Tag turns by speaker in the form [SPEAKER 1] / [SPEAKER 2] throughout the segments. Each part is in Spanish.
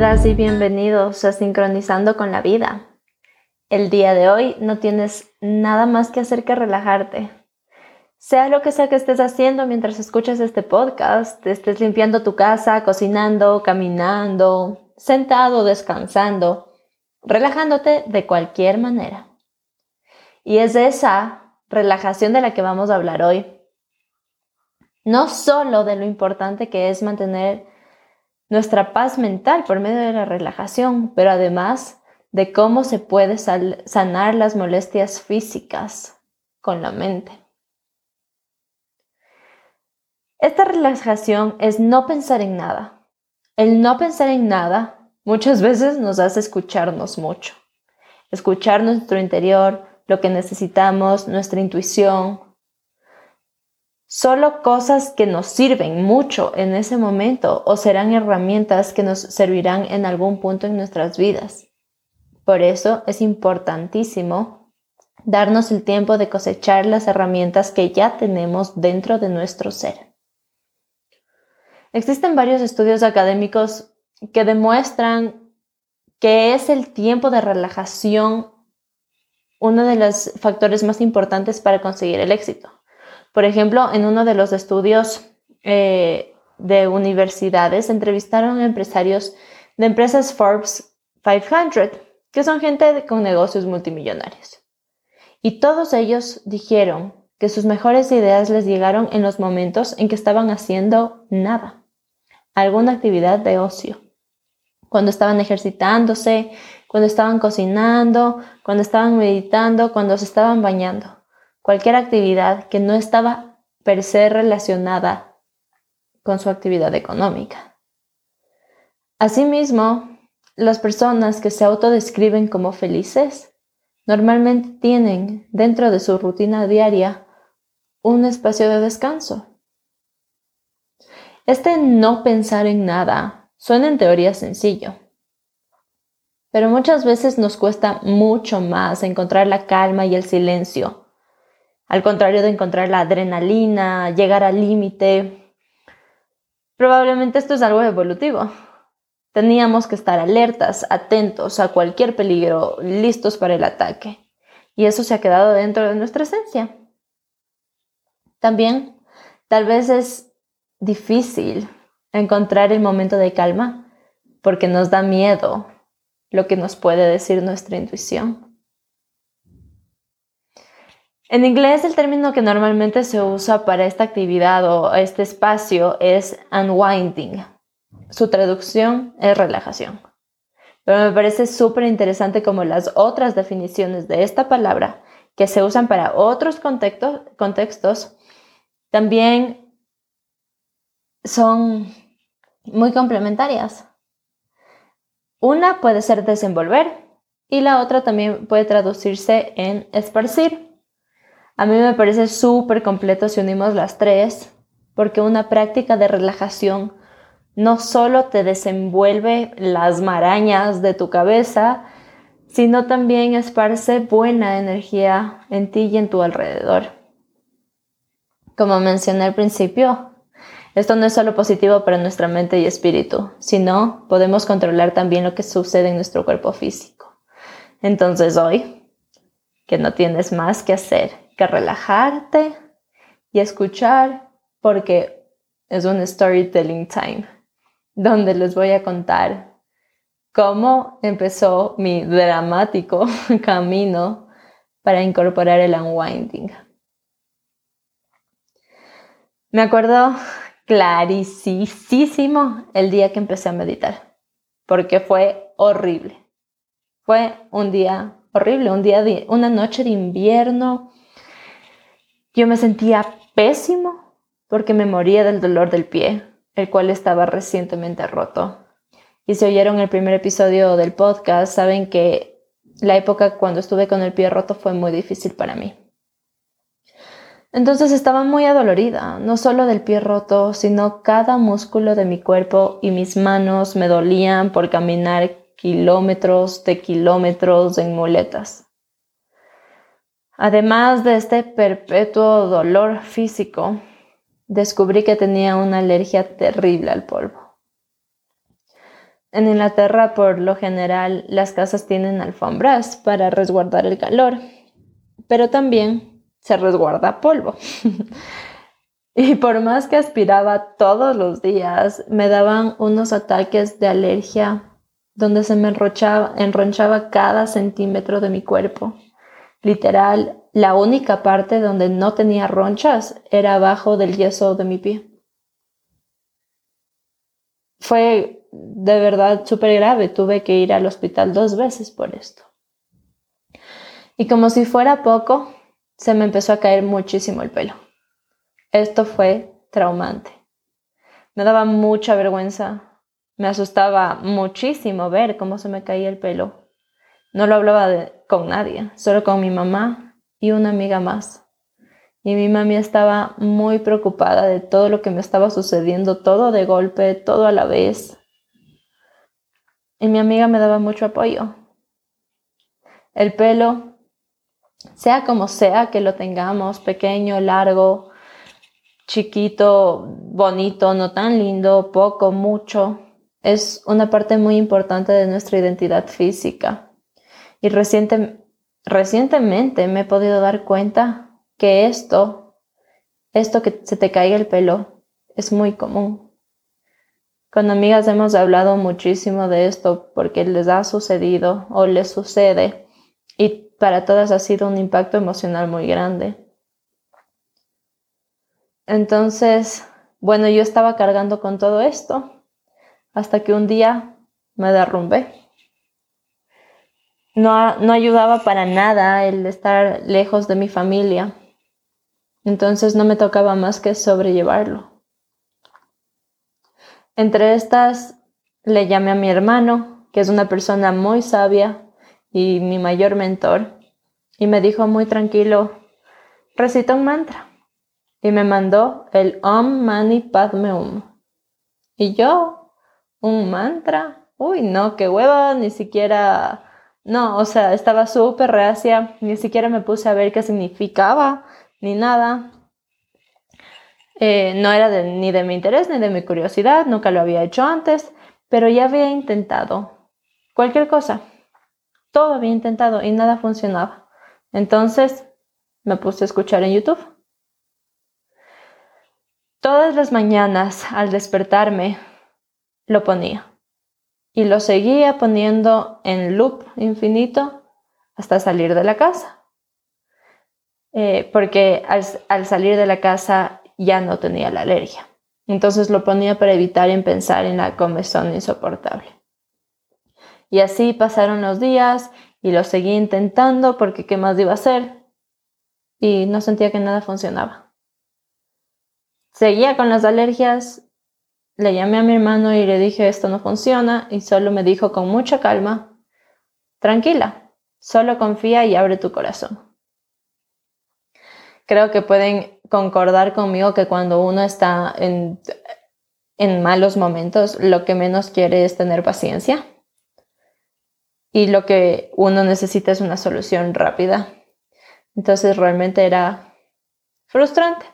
[SPEAKER 1] Y bienvenidos a Sincronizando con la Vida. El día de hoy no tienes nada más que hacer que relajarte. Sea lo que sea que estés haciendo mientras escuchas este podcast, estés limpiando tu casa, cocinando, caminando, sentado, descansando, relajándote de cualquier manera. Y es de esa relajación de la que vamos a hablar hoy. No solo de lo importante que es mantener nuestra paz mental por medio de la relajación, pero además de cómo se puede sanar las molestias físicas con la mente. Esta relajación es no pensar en nada. El no pensar en nada muchas veces nos hace escucharnos mucho. Escuchar nuestro interior, lo que necesitamos, nuestra intuición, Solo cosas que nos sirven mucho en ese momento o serán herramientas que nos servirán en algún punto en nuestras vidas. Por eso es importantísimo darnos el tiempo de cosechar las herramientas que ya tenemos dentro de nuestro ser. Existen varios estudios académicos que demuestran que es el tiempo de relajación uno de los factores más importantes para conseguir el éxito. Por ejemplo, en uno de los estudios eh, de universidades entrevistaron a empresarios de empresas Forbes 500, que son gente con negocios multimillonarios. Y todos ellos dijeron que sus mejores ideas les llegaron en los momentos en que estaban haciendo nada, alguna actividad de ocio. Cuando estaban ejercitándose, cuando estaban cocinando, cuando estaban meditando, cuando se estaban bañando cualquier actividad que no estaba per se relacionada con su actividad económica. Asimismo, las personas que se autodescriben como felices normalmente tienen dentro de su rutina diaria un espacio de descanso. Este no pensar en nada suena en teoría sencillo, pero muchas veces nos cuesta mucho más encontrar la calma y el silencio al contrario de encontrar la adrenalina, llegar al límite. Probablemente esto es algo evolutivo. Teníamos que estar alertas, atentos a cualquier peligro, listos para el ataque. Y eso se ha quedado dentro de nuestra esencia. También, tal vez es difícil encontrar el momento de calma porque nos da miedo lo que nos puede decir nuestra intuición. En inglés el término que normalmente se usa para esta actividad o este espacio es unwinding. Su traducción es relajación. Pero me parece súper interesante como las otras definiciones de esta palabra que se usan para otros contextos, contextos también son muy complementarias. Una puede ser desenvolver y la otra también puede traducirse en esparcir. A mí me parece súper completo si unimos las tres, porque una práctica de relajación no solo te desenvuelve las marañas de tu cabeza, sino también esparce buena energía en ti y en tu alrededor. Como mencioné al principio, esto no es solo positivo para nuestra mente y espíritu, sino podemos controlar también lo que sucede en nuestro cuerpo físico. Entonces hoy, que no tienes más que hacer relajarte y escuchar porque es un storytelling time donde les voy a contar cómo empezó mi dramático camino para incorporar el unwinding. Me acuerdo clarísimo el día que empecé a meditar, porque fue horrible. Fue un día horrible, un día una noche de invierno yo me sentía pésimo porque me moría del dolor del pie, el cual estaba recientemente roto. Y si oyeron el primer episodio del podcast, saben que la época cuando estuve con el pie roto fue muy difícil para mí. Entonces estaba muy adolorida, no solo del pie roto, sino cada músculo de mi cuerpo y mis manos me dolían por caminar kilómetros de kilómetros en muletas. Además de este perpetuo dolor físico, descubrí que tenía una alergia terrible al polvo. En Inglaterra, por lo general, las casas tienen alfombras para resguardar el calor, pero también se resguarda polvo. y por más que aspiraba todos los días, me daban unos ataques de alergia donde se me enronchaba cada centímetro de mi cuerpo. Literal, la única parte donde no tenía ronchas era abajo del yeso de mi pie. Fue de verdad súper grave, tuve que ir al hospital dos veces por esto. Y como si fuera poco, se me empezó a caer muchísimo el pelo. Esto fue traumante. Me daba mucha vergüenza, me asustaba muchísimo ver cómo se me caía el pelo. No lo hablaba con nadie, solo con mi mamá y una amiga más. Y mi mami estaba muy preocupada de todo lo que me estaba sucediendo, todo de golpe, todo a la vez. Y mi amiga me daba mucho apoyo. El pelo, sea como sea que lo tengamos, pequeño, largo, chiquito, bonito, no tan lindo, poco, mucho, es una parte muy importante de nuestra identidad física. Y recientemente me he podido dar cuenta que esto, esto que se te caiga el pelo, es muy común. Con amigas hemos hablado muchísimo de esto porque les ha sucedido o les sucede y para todas ha sido un impacto emocional muy grande. Entonces, bueno, yo estaba cargando con todo esto hasta que un día me derrumbé. No, no ayudaba para nada el estar lejos de mi familia. Entonces no me tocaba más que sobrellevarlo. Entre estas le llamé a mi hermano, que es una persona muy sabia y mi mayor mentor, y me dijo muy tranquilo, recita un mantra. Y me mandó el Om Mani Padme Hum. Y yo, un mantra, uy, no, qué hueva, ni siquiera, no, o sea, estaba súper reacia, ni siquiera me puse a ver qué significaba ni nada. Eh, no era ni de mi interés ni de mi curiosidad, nunca lo había hecho antes, pero ya había intentado cualquier cosa. Todo había intentado y nada funcionaba. Entonces me puse a escuchar en YouTube. Todas las mañanas al despertarme lo ponía y lo seguía poniendo en loop infinito hasta salir de la casa. Eh, porque al, salir de la casa ya no tenía la alergia. Entonces lo ponía para evitar en pensar en la comezón insoportable. Y así pasaron los días y lo seguí intentando porque qué más iba a hacer y no sentía que nada funcionaba. Seguía con las alergias, le llamé a mi hermano y le dije esto no funciona y solo me dijo con mucha calma, tranquila, solo confía y abre tu corazón creo que pueden concordar conmigo que cuando uno está en, malos momentos, lo que menos quiere es tener paciencia y lo que uno necesita es una solución rápida. Entonces realmente era frustrante,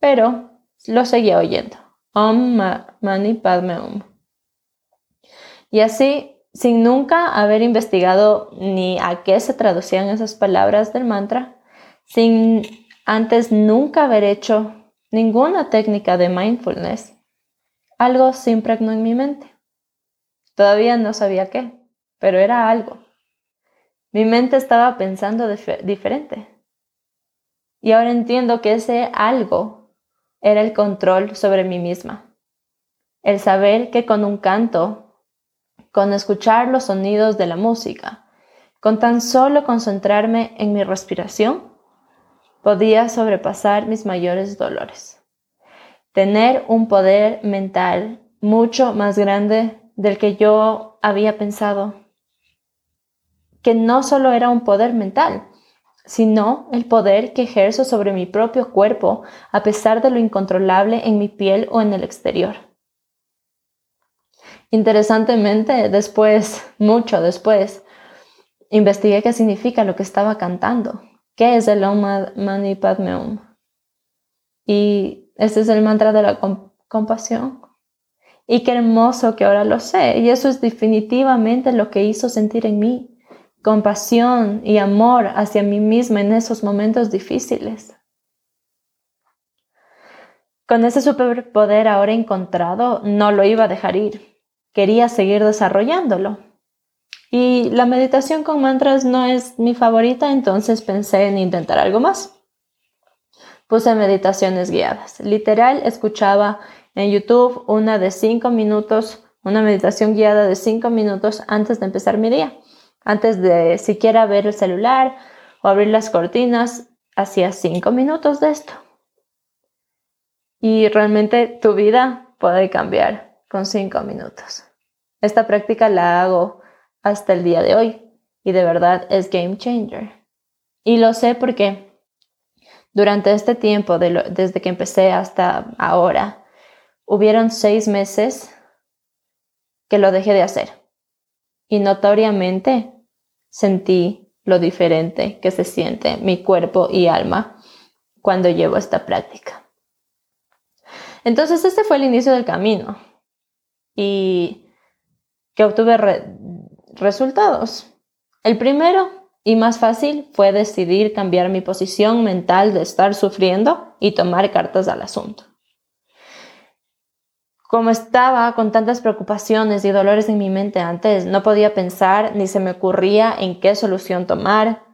[SPEAKER 1] pero lo seguía oyendo. Om Mani Padme Om. Y así, sin nunca haber investigado ni a qué se traducían esas palabras del mantra, sin antes nunca haber hecho ninguna técnica de mindfulness. Algo se impregnó en mi mente. Todavía no sabía qué, pero era algo. Mi mente estaba pensando diferente. Y ahora entiendo que ese algo era el control sobre mí misma. El saber que con un canto, con escuchar los sonidos de la música, con tan solo concentrarme en mi respiración, podía sobrepasar mis mayores dolores. Tener un poder mental mucho más grande del que yo había pensado. Que no solo era un poder mental, sino el poder que ejerzo sobre mi propio cuerpo a pesar de lo incontrolable en mi piel o en el exterior. Interesantemente, después, mucho después, investigué qué significa lo que estaba cantando ¿Qué es el Om Mani Padme? Y este es el mantra de la compasión. Y qué hermoso que ahora lo sé. Y eso es definitivamente lo que hizo sentir en mí compasión y amor hacia mí misma en esos momentos difíciles. Con ese superpoder ahora encontrado, no lo iba a dejar ir. Quería seguir desarrollándolo. Y la meditación con mantras no es mi favorita, entonces pensé en intentar algo más. Puse meditaciones guiadas. Literal, escuchaba en YouTube una de cinco minutos, una meditación guiada de cinco minutos antes de empezar mi día. Antes de siquiera ver el celular o abrir las cortinas, hacía cinco minutos de esto. Y realmente tu vida puede cambiar con cinco minutos. Esta práctica la hago hasta el día de hoy y de verdad es game changer. Y lo sé porque durante este tiempo, desde que empecé hasta ahora, hubieron seis meses que lo dejé de hacer. Y notoriamente sentí lo diferente que se siente mi cuerpo y alma cuando llevo esta práctica. Entonces este fue el inicio del camino y que obtuve resultados. El primero y más fácil fue decidir cambiar mi posición mental de estar sufriendo y tomar cartas al asunto como estaba con tantas preocupaciones y dolores en mi mente antes, no podía pensar ni se me ocurría en qué solución tomar.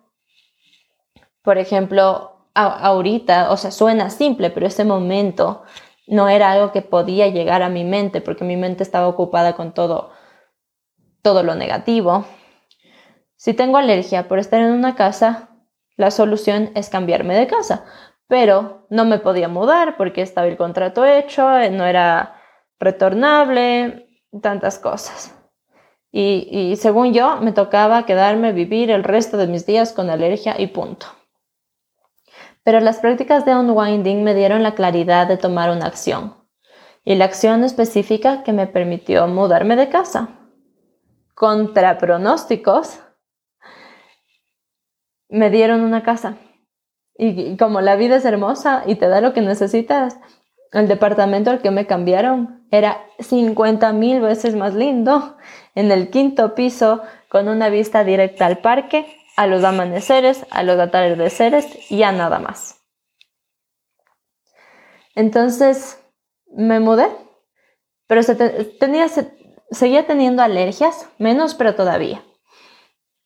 [SPEAKER 1] Por ejemplo, ahorita, o sea, suena simple, pero ese momento no era algo que podía llegar a mi mente porque mi mente estaba ocupada con todo, todo lo negativo. Si tengo alergia por estar en una casa, la solución es cambiarme de casa, pero no me podía mudar porque estaba el contrato hecho, no era retornable, tantas cosas. Y, según yo, me tocaba quedarme vivir el resto de mis días con alergia y punto. Pero las prácticas de unwinding me dieron la claridad de tomar una acción. Y la acción específica que me permitió mudarme de casa. Contra pronósticos, me dieron una casa. y como la vida es hermosa y te da lo que necesitas, el departamento al que me cambiaron era 50 mil veces más lindo, en el quinto piso, con una vista directa al parque, a los amaneceres, a los atardeceres y a nada más. Entonces me mudé, pero seguía teniendo alergias, menos pero todavía.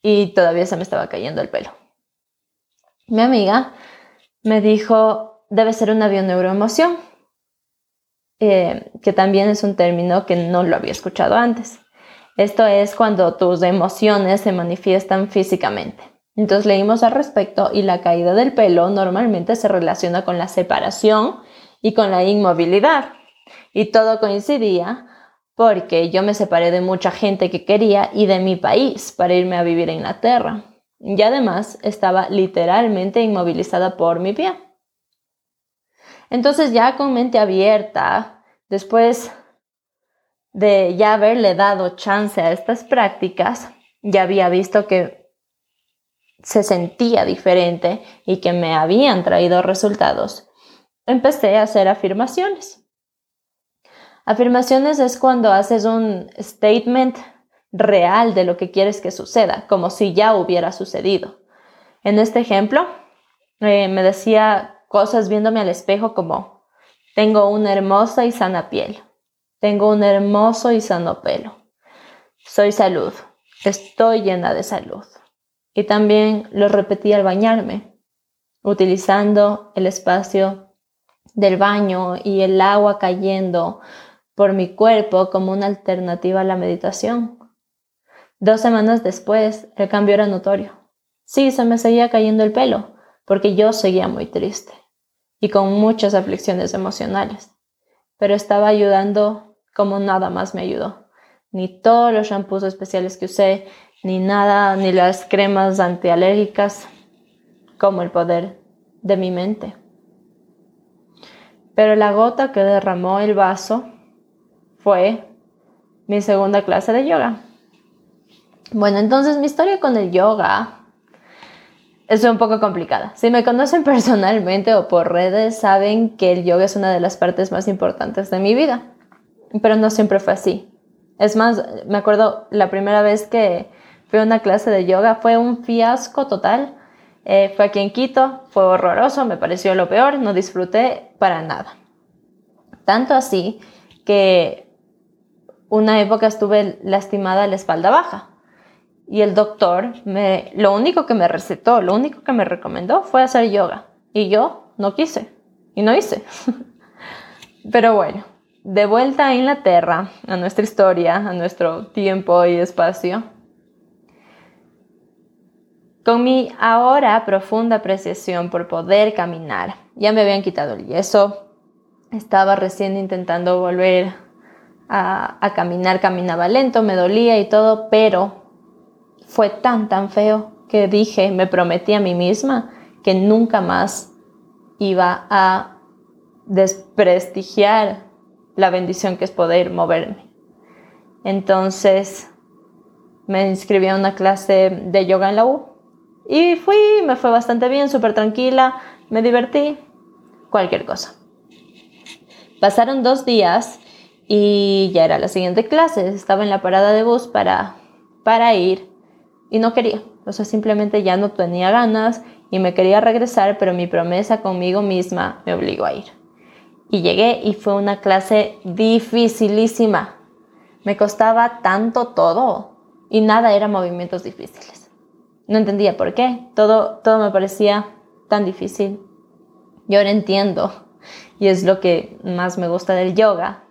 [SPEAKER 1] Y todavía se me estaba cayendo el pelo. Mi amiga me dijo, debe ser una bioneuroemoción eh, que también es un término que no lo había escuchado antes. Esto es cuando tus emociones se manifiestan físicamente. Entonces leímos al respecto y la caída del pelo normalmente se relaciona con la separación y con la inmovilidad. Y todo coincidía porque yo me separé de mucha gente que quería y de mi país para irme a vivir a Inglaterra. Y además estaba literalmente inmovilizada por mi pie. Entonces ya con mente abierta, después de ya haberle dado chance a estas prácticas, ya había visto que se sentía diferente y que me habían traído resultados. Empecé a hacer afirmaciones. Afirmaciones es cuando haces un statement real de lo que quieres que suceda, como si ya hubiera sucedido. En este ejemplo, eh, me decía cosas viéndome al espejo como, tengo una hermosa y sana piel, tengo un hermoso y sano pelo, soy salud, estoy llena de salud. Y también lo repetí al bañarme, utilizando el espacio del baño y el agua cayendo por mi cuerpo como una alternativa a la meditación. Dos semanas después, el cambio era notorio. Sí, se me seguía cayendo el pelo, porque yo seguía muy triste y con muchas aflicciones emocionales, pero estaba ayudando como nada más me ayudó. Ni todos los shampoos especiales que usé, ni nada, ni las cremas antialérgicas, como el poder de mi mente. Pero la gota que derramó el vaso fue mi segunda clase de yoga. Bueno, entonces mi historia con el yoga es un poco complicada. Si me conocen personalmente o por redes, saben que el yoga es una de las partes más importantes de mi vida. pero no siempre fue así. Es más, me acuerdo la primera vez que fui a una clase de yoga fue un fiasco total. Eh, fue aquí en Quito, fue horroroso, me pareció lo peor, no disfruté para nada. Tanto así que una época estuve lastimada la espalda baja y el doctor me, lo único que me recetó, lo único que me recomendó fue hacer yoga y yo no quise y no hice. Pero bueno, de vuelta a Inglaterra, a nuestra historia, a nuestro tiempo y espacio. Con mi ahora profunda apreciación por poder caminar, ya me habían quitado el yeso, estaba recién intentando volver a, a caminar, caminaba lento, me dolía y todo, pero fue tan, tan feo que dije, me prometí a mí misma que nunca más iba a desprestigiar la bendición que es poder moverme. Entonces me inscribí a una clase de yoga en la U y fui, me fue bastante bien, súper tranquila, me divertí, cualquier cosa. Pasaron dos días y ya era la siguiente clase, estaba en la parada de bus para, para ir y no quería, o sea, simplemente ya no tenía ganas y me quería regresar, pero mi promesa conmigo misma me obligó a ir. Y llegué y fue una clase dificilísima. Me costaba tanto todo y nada era movimientos difíciles. No entendía por qué. Todo, todo me parecía tan difícil. Y ahora entiendo, y es lo que más me gusta del yoga,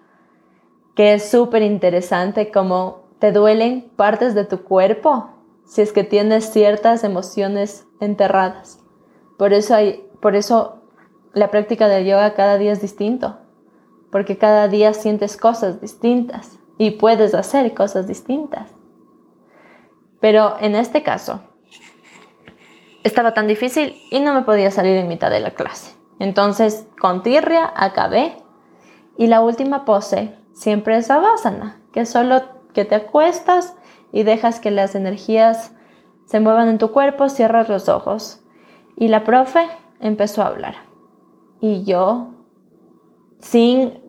[SPEAKER 1] que es súper interesante cómo te duelen partes de tu cuerpo si es que tienes ciertas emociones enterradas. Por eso, hay, por eso la práctica del yoga cada día es distinto, porque cada día sientes cosas distintas y puedes hacer cosas distintas. Pero en este caso, estaba tan difícil y no me podía salir en mitad de la clase. Entonces, con tirria acabé y la última pose siempre es abasana, que solo que te acuestas y dejas que las energías se muevan en tu cuerpo, cierras los ojos. Y la profe empezó a hablar. Y yo, sin,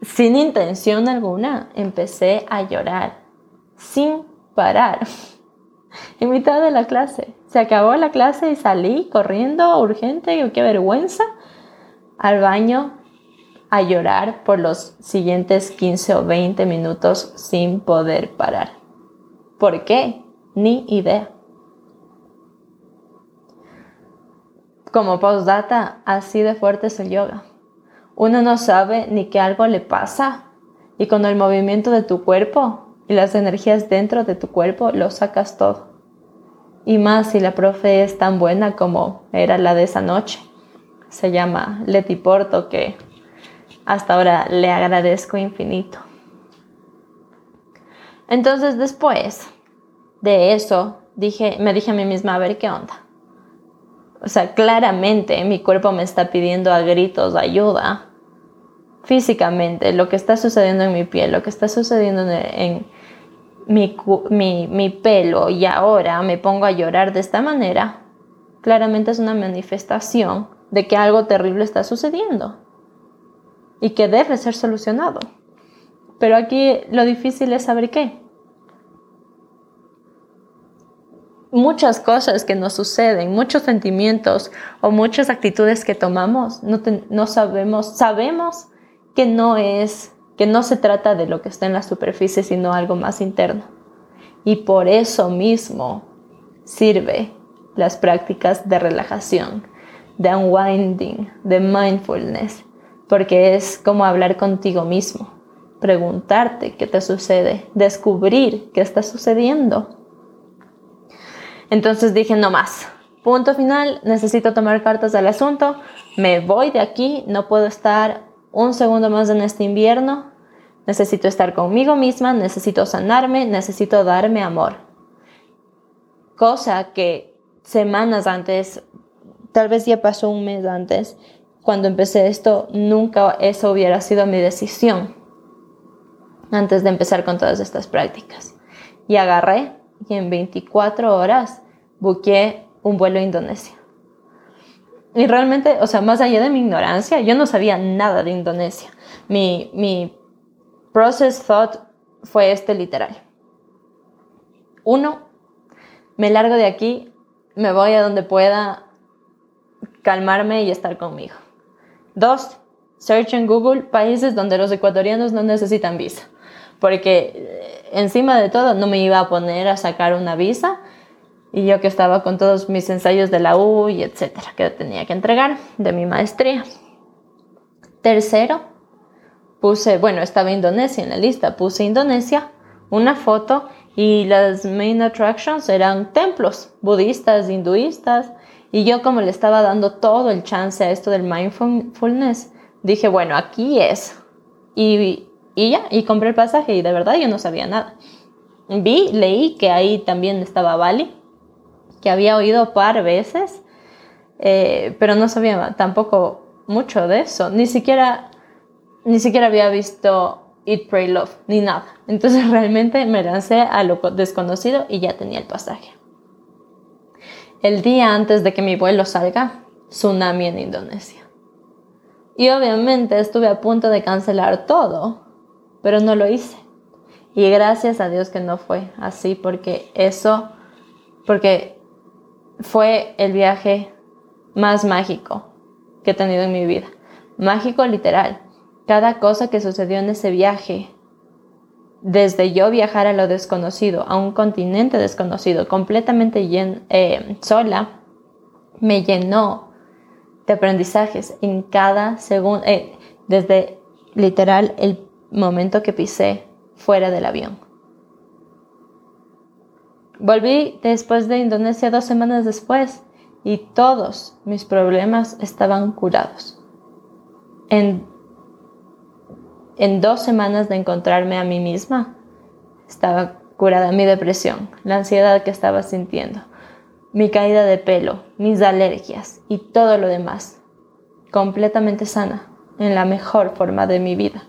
[SPEAKER 1] sin intención alguna, empecé a llorar, sin parar, en mitad de la clase. Se acabó la clase y salí corriendo, urgente, qué vergüenza, al baño a llorar por los siguientes 15 o 20 minutos sin poder parar. ¿Por qué? Ni idea. Como postdata, así de fuerte es el yoga. Uno no sabe ni que algo le pasa y con el movimiento de tu cuerpo y las energías dentro de tu cuerpo lo sacas todo. Y más si la profe es tan buena como era la de esa noche. Se llama Leti Porto, que hasta ahora le agradezco infinito. Entonces después de eso, dije, me dije a mí misma, a ver qué onda. O sea, claramente mi cuerpo me está pidiendo a gritos ayuda. Físicamente, lo que está sucediendo en mi piel, lo que está sucediendo en, mi, mi pelo y ahora me pongo a llorar de esta manera, claramente es una manifestación de que algo terrible está sucediendo y que debe ser solucionado. Pero aquí lo difícil es saber qué. Muchas cosas que nos suceden, muchos sentimientos o muchas actitudes que tomamos, no, no sabemos, sabemos que no es, que no se trata de lo que está en la superficie, sino algo más interno. Y por eso mismo sirve las prácticas de relajación, de unwinding, de mindfulness, porque es como hablar contigo mismo, preguntarte qué te sucede, descubrir qué está sucediendo. Entonces dije, no más, punto final, necesito tomar cartas del asunto, me voy de aquí, no puedo estar un segundo más en este invierno, necesito estar conmigo misma, necesito sanarme, necesito darme amor. Cosa que semanas antes, tal vez ya pasó un mes antes, cuando empecé esto, nunca eso hubiera sido mi decisión antes de empezar con todas estas prácticas. Y agarré y en 24 horas busqué un vuelo a Indonesia. Y realmente, o sea, más allá de mi ignorancia, yo no sabía nada de Indonesia. mi, mi process thought fue este literal. Uno, me largo de aquí, me voy a donde pueda calmarme y estar conmigo. Dos, search en Google países donde los ecuatorianos no necesitan visa, porque eh, encima de todo no me iba a poner a sacar una visa y yo que estaba con todos mis ensayos de la U y etcétera que tenía que entregar de mi maestría. Tercero, puse, bueno, estaba Indonesia en la lista, puse Indonesia, una foto y las main attractions eran templos budistas, hinduistas y yo como le estaba dando todo el chance a esto del mindfulness, dije, bueno, aquí es. Y, y ya, y compré el pasaje y de verdad yo no sabía nada. Vi, leí que ahí también estaba Bali, que había oído par veces, eh, pero no sabía tampoco mucho de eso. Ni siquiera, ni siquiera había visto Eat, Pray, Love, ni nada. Entonces realmente me lancé a lo desconocido y ya tenía el pasaje. El día antes de que mi vuelo salga, tsunami en Indonesia. Y obviamente estuve a punto de cancelar todo, pero no lo hice. Y gracias a Dios que no fue así, porque eso, porque fue el viaje más mágico que he tenido en mi vida. Mágico literal. Cada cosa que sucedió en ese viaje, desde yo viajar a lo desconocido, a un continente desconocido, completamente eh, sola, me llenó de aprendizajes en cada segundo, eh, desde literal el momento que pisé fuera del avión. Volví después de Indonesia dos semanas después y todos mis problemas estaban curados. En dos semanas de encontrarme a mí misma, estaba curada mi depresión, la ansiedad que estaba sintiendo, mi caída de pelo, mis alergias y todo lo demás, completamente sana, en la mejor forma de mi vida.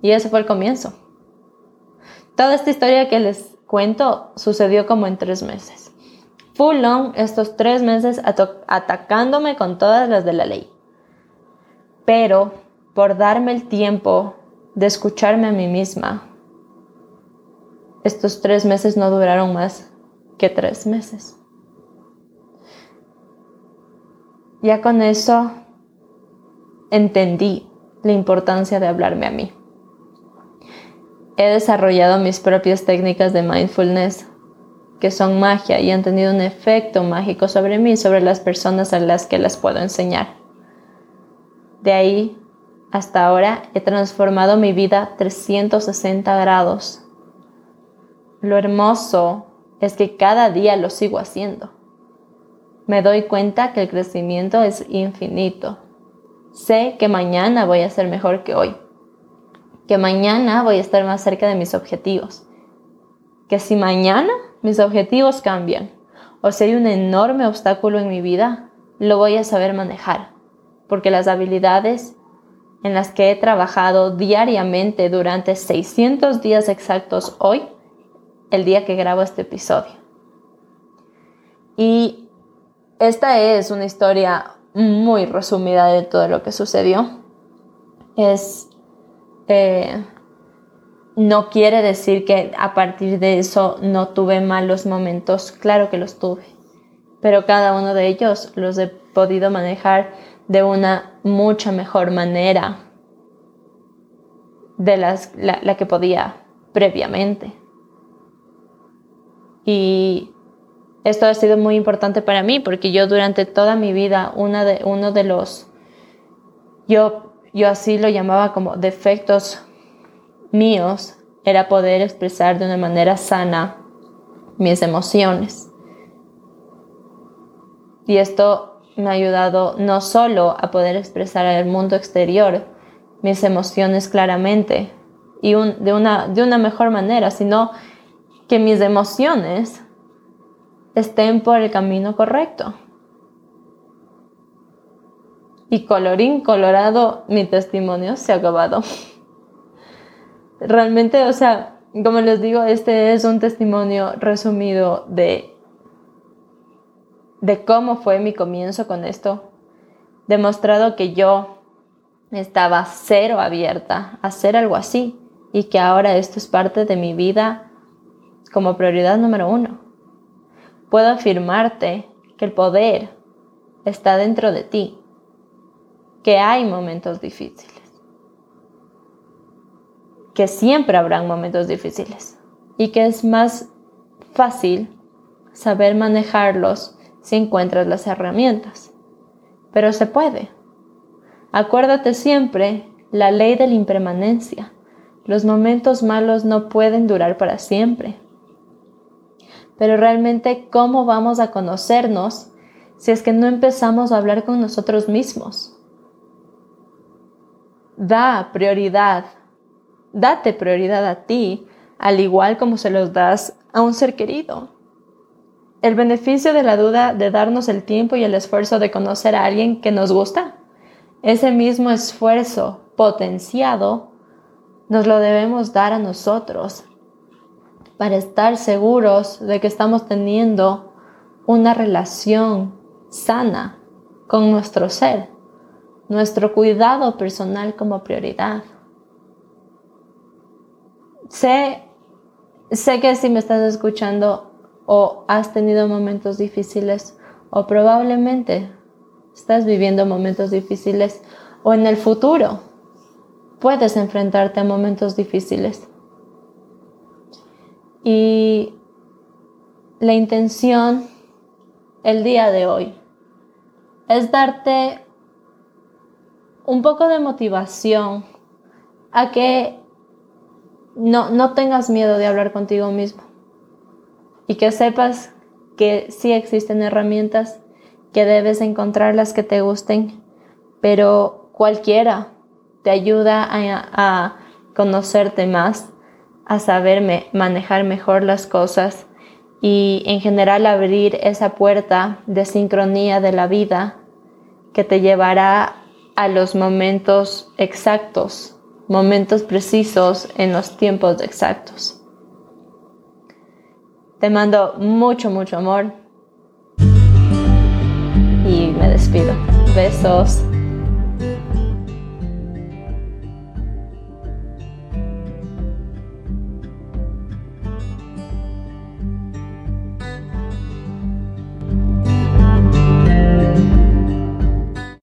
[SPEAKER 1] Y ese fue el comienzo. Toda esta historia que les cuento sucedió como en tres meses. Full long estos tres meses atacándome con todas las de la ley. Pero por darme el tiempo de escucharme a mí misma, estos tres meses no duraron más que tres meses. Ya con eso entendí la importancia de hablarme a mí. He desarrollado mis propias técnicas de mindfulness que son magia y han tenido un efecto mágico sobre mí y sobre las personas a las que las puedo enseñar. De ahí hasta ahora he transformado mi vida 360 grados. Lo hermoso es que cada día lo sigo haciendo. Me doy cuenta que el crecimiento es infinito. Sé que mañana voy a ser mejor que hoy. Que mañana voy a estar más cerca de mis objetivos. Que si mañana mis objetivos cambian o si hay un enorme obstáculo en mi vida, lo voy a saber manejar. Porque las habilidades en las que he trabajado diariamente durante 600 días exactos hoy el día que grabo este episodio. Y esta es una historia muy resumida de todo lo que sucedió. Es. Eh, no quiere decir que a partir de eso no tuve malos momentos. Claro que los tuve. Pero cada uno de ellos los he podido manejar de una mucha mejor manera de las, la que podía previamente. Y esto ha sido muy importante para mí porque yo durante toda mi vida, una de, uno de los, yo, yo así lo llamaba como defectos míos, era poder expresar de una manera sana mis emociones. Y esto me ha ayudado no solo a poder expresar al mundo exterior mis emociones claramente y de, una, de una mejor manera, sino que mis emociones estén por el camino correcto. Y colorín colorado, mi testimonio se ha acabado. Realmente, o sea, como les digo, este es un testimonio resumido de, de cómo fue mi comienzo con esto. Demostrado que yo estaba cero abierta a hacer algo así y que ahora esto es parte de mi vida como prioridad número uno. Puedo afirmarte que el poder está dentro de ti, que hay momentos difíciles, que siempre habrán momentos difíciles y que es más fácil saber manejarlos si encuentras las herramientas. Pero se puede. Acuérdate siempre la ley de la impermanencia. Los momentos malos no pueden durar para siempre. Pero realmente, ¿cómo vamos a conocernos si es que no empezamos a hablar con nosotros mismos? Da prioridad, date prioridad a ti, al igual como se los das a un ser querido. El beneficio de la duda de darnos el tiempo y el esfuerzo de conocer a alguien que nos gusta ese mismo esfuerzo potenciado nos lo debemos dar a nosotros para estar seguros de que estamos teniendo una relación sana con nuestro ser, nuestro cuidado personal como prioridad. Sé, sé que si me estás escuchando o has tenido momentos difíciles o probablemente estás viviendo momentos difíciles o en el futuro puedes enfrentarte a momentos difíciles. Y la intención el día de hoy es darte un poco de motivación a que no, no tengas miedo de hablar contigo mismo y que sepas que sí existen herramientas que debes encontrar las que te gusten, pero cualquiera te ayuda a, conocerte más, a saber manejar mejor las cosas y en general abrir esa puerta de sincronía de la vida que te llevará a los momentos exactos, momentos precisos en los tiempos exactos. Te mando mucho, mucho amor y me despido. Besos.